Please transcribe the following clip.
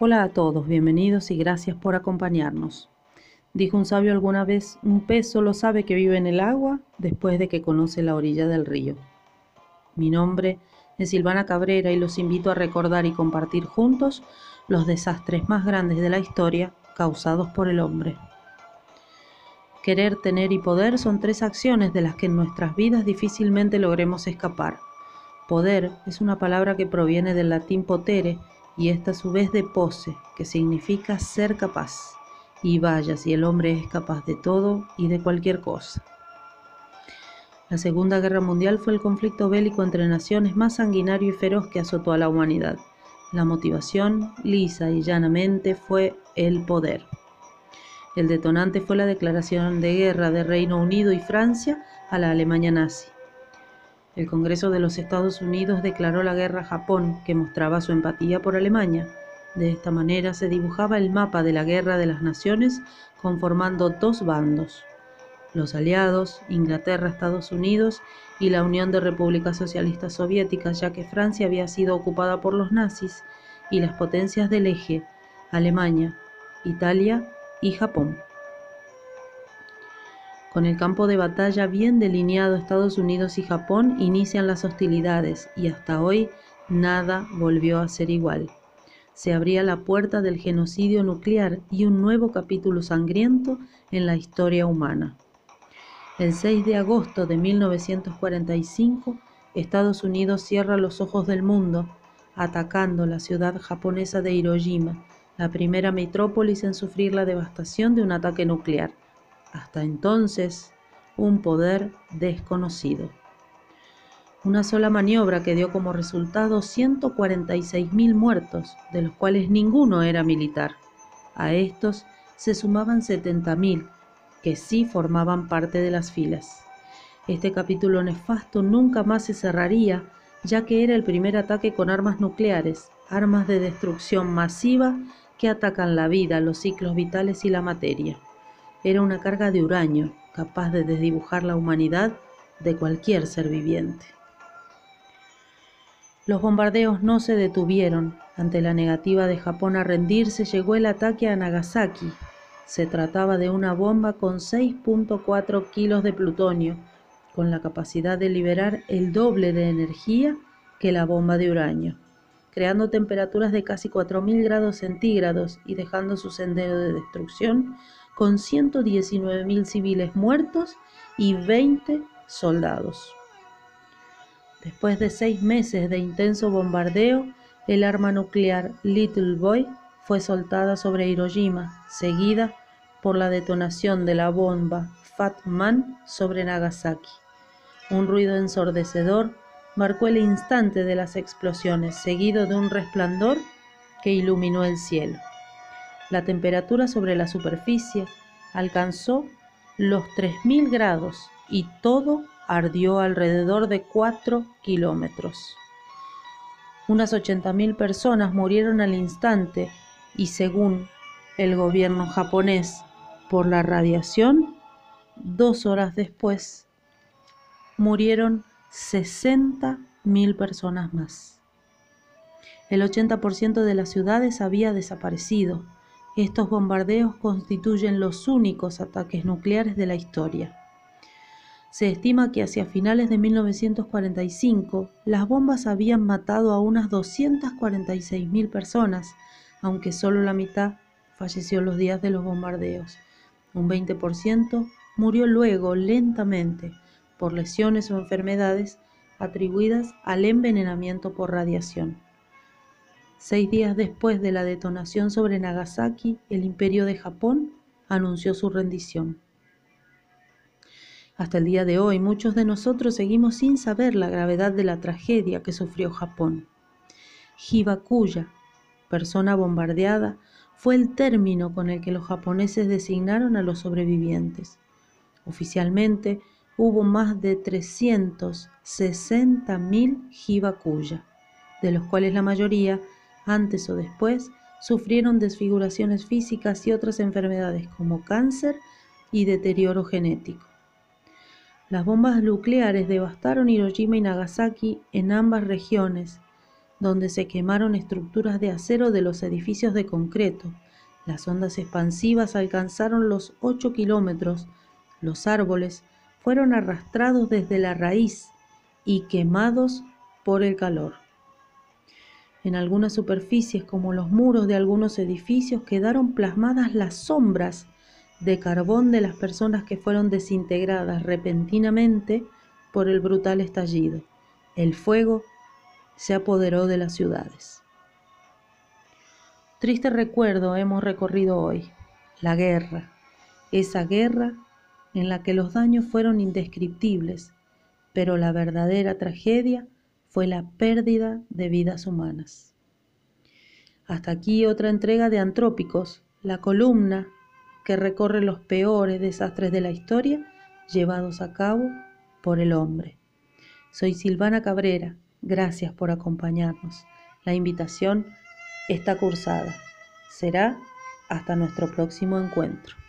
Hola a todos, bienvenidos y gracias por acompañarnos. Dijo un sabio alguna vez, un pez solo sabe que vive en el agua después de que conoce la orilla del río. Mi nombre es Silvana Cabrera y los invito a recordar y compartir juntos los desastres más grandes de la historia causados por el hombre. Querer, tener y poder son tres acciones de las que en nuestras vidas difícilmente logremos escapar. Poder es una palabra que proviene del latín potere y esta a su vez de pose, que significa ser capaz. Y vaya si el hombre es capaz de todo y de cualquier cosa. La Segunda Guerra Mundial fue el conflicto bélico entre naciones más sanguinario y feroz que azotó a la humanidad. La motivación, lisa y llanamente, fue el poder. El detonante fue la declaración de guerra de Reino Unido y Francia a la Alemania nazi. El Congreso de los Estados Unidos declaró la guerra a Japón, que mostraba su empatía por Alemania. De esta manera se dibujaba el mapa de la guerra de las naciones conformando dos bandos. Los aliados, Inglaterra, Estados Unidos y la Unión de Repúblicas Socialistas Soviéticas, ya que Francia había sido ocupada por los nazis, y las potencias del eje, Alemania, Italia y Japón. Con el campo de batalla bien delineado, Estados Unidos y Japón inician las hostilidades y hasta hoy nada volvió a ser igual. Se abría la puerta del genocidio nuclear y un nuevo capítulo sangriento en la historia humana. El 6 de agosto de 1945, Estados Unidos cierra los ojos del mundo, atacando la ciudad japonesa de Hiroshima, la primera metrópolis en sufrir la devastación de un ataque nuclear hasta entonces un poder desconocido. Una sola maniobra que dio como resultado 146.000 muertos, de los cuales ninguno era militar. A estos se sumaban 70.000, que sí formaban parte de las filas. Este capítulo nefasto nunca más se cerraría, ya que era el primer ataque con armas nucleares, armas de destrucción masiva que atacan la vida, los ciclos vitales y la materia era una carga de uranio capaz de desdibujar la humanidad de cualquier ser viviente. Los bombardeos no se detuvieron. Ante la negativa de Japón a rendirse, llegó el ataque a Nagasaki. Se trataba de una bomba con 6.4 kilos de plutonio, con la capacidad de liberar el doble de energía que la bomba de uranio, creando temperaturas de casi 4.000 grados centígrados y dejando su sendero de destrucción con 119.000 civiles muertos y 20 soldados. Después de seis meses de intenso bombardeo, el arma nuclear Little Boy fue soltada sobre Hiroshima, seguida por la detonación de la bomba Fat Man sobre Nagasaki. Un ruido ensordecedor marcó el instante de las explosiones, seguido de un resplandor que iluminó el cielo. La temperatura sobre la superficie alcanzó los 3.000 grados y todo ardió alrededor de 4 kilómetros. Unas 80.000 personas murieron al instante y según el gobierno japonés por la radiación, dos horas después murieron 60.000 personas más. El 80% de las ciudades había desaparecido estos bombardeos constituyen los únicos ataques nucleares de la historia. Se estima que hacia finales de 1945 las bombas habían matado a unas 246.000 personas, aunque solo la mitad falleció los días de los bombardeos. Un 20% murió luego lentamente por lesiones o enfermedades atribuidas al envenenamiento por radiación. Seis días después de la detonación sobre Nagasaki, el imperio de Japón anunció su rendición. Hasta el día de hoy, muchos de nosotros seguimos sin saber la gravedad de la tragedia que sufrió Japón. Hibakuya, persona bombardeada, fue el término con el que los japoneses designaron a los sobrevivientes. Oficialmente hubo más de 360.000 Hibakuya, de los cuales la mayoría antes o después, sufrieron desfiguraciones físicas y otras enfermedades como cáncer y deterioro genético. Las bombas nucleares devastaron Hiroshima y Nagasaki en ambas regiones, donde se quemaron estructuras de acero de los edificios de concreto. Las ondas expansivas alcanzaron los 8 kilómetros. Los árboles fueron arrastrados desde la raíz y quemados por el calor. En algunas superficies, como los muros de algunos edificios, quedaron plasmadas las sombras de carbón de las personas que fueron desintegradas repentinamente por el brutal estallido. El fuego se apoderó de las ciudades. Triste recuerdo hemos recorrido hoy, la guerra, esa guerra en la que los daños fueron indescriptibles, pero la verdadera tragedia fue la pérdida de vidas humanas. Hasta aquí otra entrega de Antrópicos, la columna que recorre los peores desastres de la historia llevados a cabo por el hombre. Soy Silvana Cabrera, gracias por acompañarnos. La invitación está cursada. Será hasta nuestro próximo encuentro.